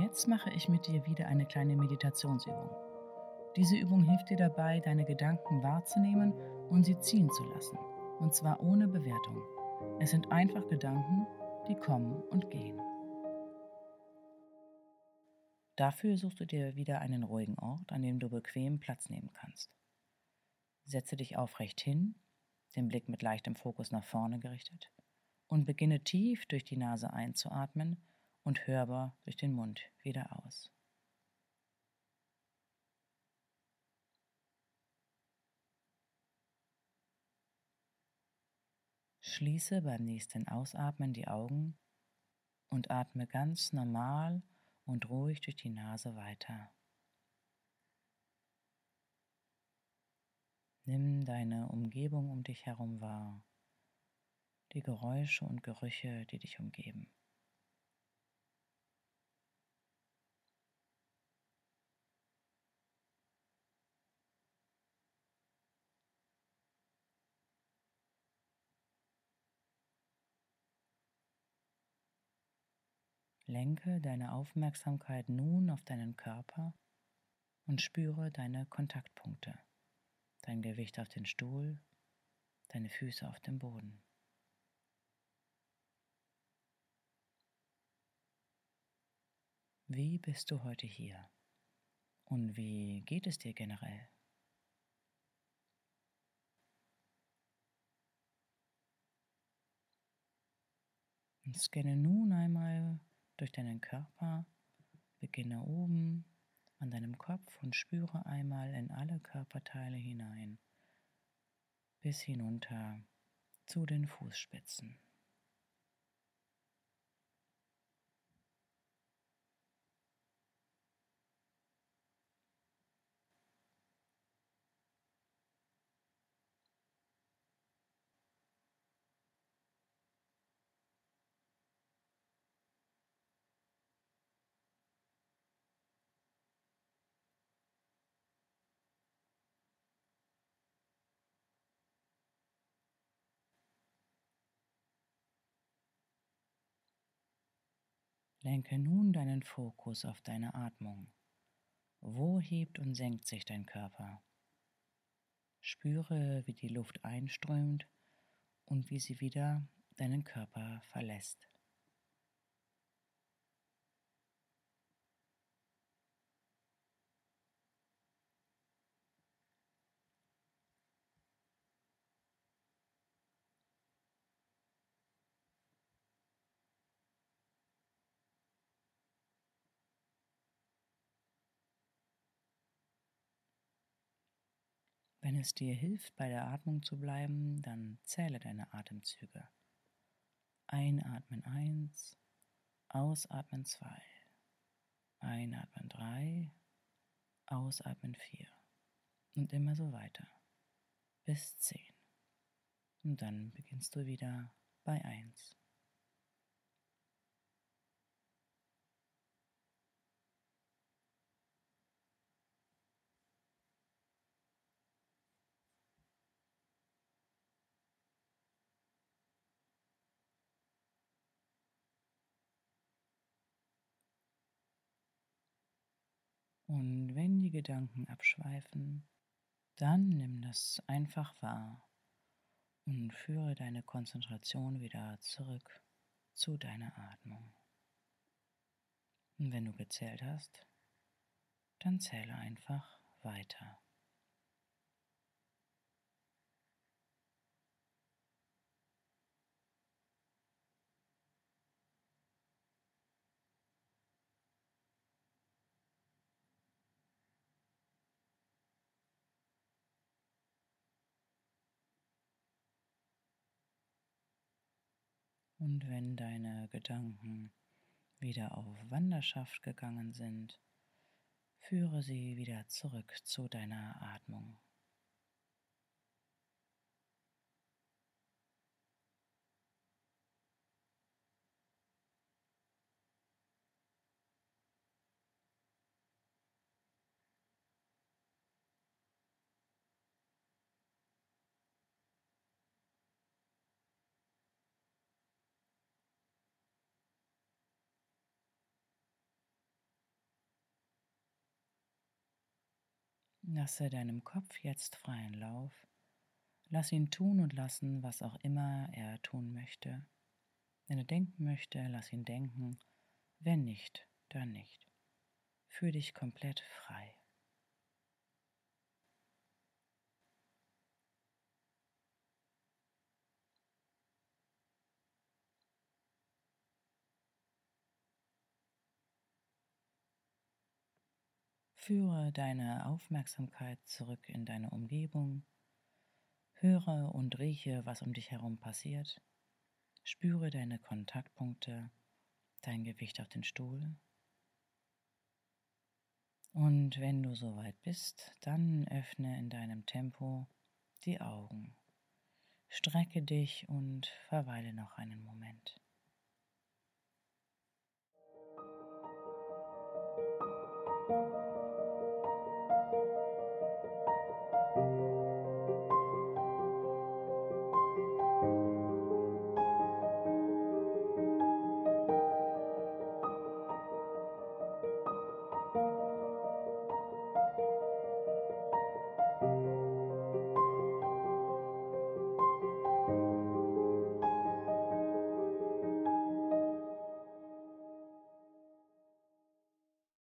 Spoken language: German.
jetzt mache ich mit dir wieder eine kleine Meditationsübung. Diese Übung hilft dir dabei, deine Gedanken wahrzunehmen und sie ziehen zu lassen. Und zwar ohne Bewertung. Es sind einfach Gedanken, die kommen und gehen. Dafür suchst du dir wieder einen ruhigen Ort, an dem du bequem Platz nehmen kannst. Setze dich aufrecht hin, den Blick mit leichtem Fokus nach vorne gerichtet und beginne tief durch die Nase einzuatmen und hörbar durch den Mund wieder aus. Schließe beim nächsten Ausatmen die Augen und atme ganz normal und ruhig durch die Nase weiter. Nimm deine Umgebung um dich herum wahr, die Geräusche und Gerüche, die dich umgeben. Lenke deine Aufmerksamkeit nun auf deinen Körper und spüre deine Kontaktpunkte, dein Gewicht auf den Stuhl, deine Füße auf dem Boden. Wie bist du heute hier? Und wie geht es dir generell? Und scanne nun einmal durch deinen Körper. Beginne oben an deinem Kopf und spüre einmal in alle Körperteile hinein, bis hinunter zu den Fußspitzen. Lenke nun deinen Fokus auf deine Atmung. Wo hebt und senkt sich dein Körper? Spüre, wie die Luft einströmt und wie sie wieder deinen Körper verlässt. Wenn es dir hilft, bei der Atmung zu bleiben, dann zähle deine Atemzüge. Einatmen 1, ausatmen 2, einatmen 3, ausatmen 4 und immer so weiter bis 10. Und dann beginnst du wieder bei 1. Und wenn die Gedanken abschweifen, dann nimm das einfach wahr und führe deine Konzentration wieder zurück zu deiner Atmung. Und wenn du gezählt hast, dann zähle einfach weiter. Und wenn deine Gedanken wieder auf Wanderschaft gegangen sind, führe sie wieder zurück zu deiner Atmung. Lasse deinem Kopf jetzt freien Lauf. Lass ihn tun und lassen, was auch immer er tun möchte. Wenn er denken möchte, lass ihn denken. Wenn nicht, dann nicht. Fühl dich komplett frei. Führe deine Aufmerksamkeit zurück in deine Umgebung. Höre und rieche, was um dich herum passiert. Spüre deine Kontaktpunkte, dein Gewicht auf den Stuhl. Und wenn du soweit bist, dann öffne in deinem Tempo die Augen. Strecke dich und verweile noch einen Moment.